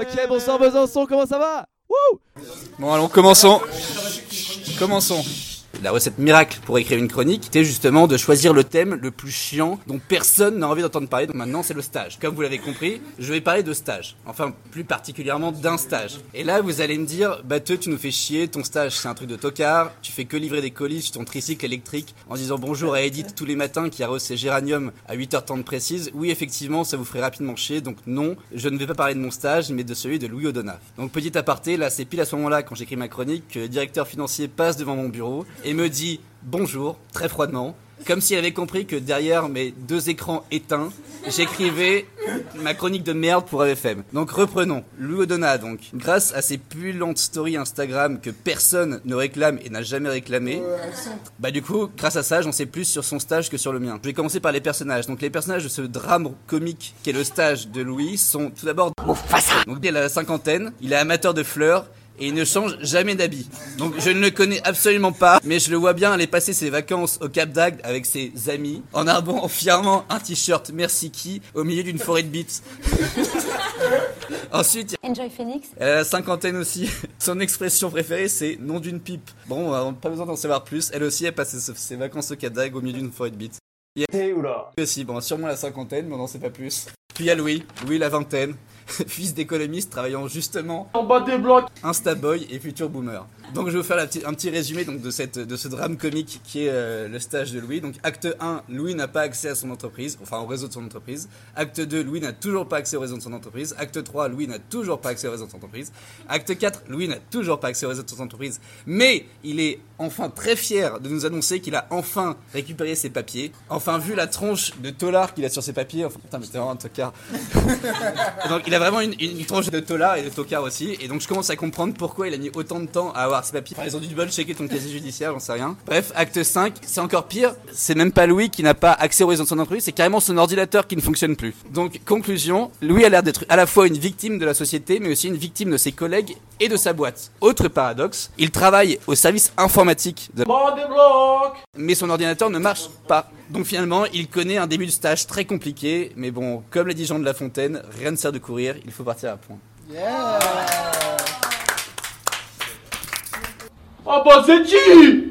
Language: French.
Ok, bonsoir Besançon, comment ça va? Wouh Bon, allons, commençons. Commençons. La recette miracle pour écrire une chronique, c'était justement de choisir le thème le plus chiant dont personne n'a envie d'entendre parler. Donc maintenant, c'est le stage. Comme vous l'avez compris, je vais parler de stage. Enfin, plus particulièrement d'un stage. Et là, vous allez me dire, Batteux, tu nous fais chier, ton stage, c'est un truc de tocard, tu fais que livrer des colis sur ton tricycle électrique en disant bonjour à Edith tous les matins qui arrose ses géraniums à 8h30 précises. Oui, effectivement, ça vous ferait rapidement chier. Donc non, je ne vais pas parler de mon stage, mais de celui de Louis Odona. Donc petit aparté, là, c'est pile à ce moment-là, quand j'écris ma chronique, que le directeur financier passe devant mon bureau me dit bonjour, très froidement, comme s'il avait compris que derrière mes deux écrans éteints, j'écrivais ma chronique de merde pour AFM. Donc reprenons. Louis Odona, donc, grâce à ses puillantes stories Instagram que personne ne réclame et n'a jamais réclamé, bah du coup, grâce à ça, j'en sais plus sur son stage que sur le mien. Je vais commencer par les personnages. Donc les personnages de ce drame comique qu'est le stage de Louis sont tout d'abord Donc il a la cinquantaine, il est amateur de fleurs et il ne change jamais d'habit. Donc je ne le connais absolument pas, mais je le vois bien aller passer ses vacances au Cap d'Agde avec ses amis en arbant fièrement un t-shirt Merci qui au milieu d'une forêt de bites. Ensuite, Enjoy Phoenix. elle a la cinquantaine aussi. Son expression préférée, c'est nom d'une pipe. Bon, on n'a pas besoin d'en savoir plus. Elle aussi, elle passe ses, ses vacances au Cap d'Agde au milieu d'une forêt de bites. Il y a lui aussi, bon, sûrement la cinquantaine, mais on n'en sait pas plus. Puis il y a Louis, Louis la vingtaine, fils d'économiste travaillant justement En bas des blocs Instaboy et futur boomer. Donc je vais vous faire un petit résumé donc, de, cette, de ce drame comique qui est euh, le stage de Louis. Donc acte 1, Louis n'a pas accès à son entreprise, enfin au réseau de son entreprise. Acte 2, Louis n'a toujours pas accès au réseau de son entreprise. Acte 3, Louis n'a toujours pas accès au réseau de son entreprise. Acte 4, Louis n'a toujours pas accès au réseau de son entreprise. Mais il est enfin très fier de nous annoncer qu'il a enfin récupéré ses papiers. Enfin vu la tronche de tolard qu'il a sur ses papiers. Enfin, putain mais t'es vraiment un tocard. Donc il a vraiment une, une, une tranche de tolard et de tocard aussi. Et donc je commence à comprendre pourquoi il a mis autant de temps à avoir ses papiers. Enfin, ils ont dû double checker ton casier judiciaire, j'en sais rien. Bref, acte 5, c'est encore pire. C'est même pas Louis qui n'a pas accès au réseau de son entreprise, c'est carrément son ordinateur qui ne fonctionne plus. Donc conclusion, Louis a l'air d'être à la fois une victime de la société, mais aussi une victime de ses collègues et de sa boîte. Autre paradoxe, il travaille au service informatique de mais son ordinateur ne marche pas. Donc finalement, il connaît un début de stage très compliqué, mais bon, comme l'a dit Jean de La Fontaine, rien ne sert de courir, il faut partir à point. Ah bah c'est qui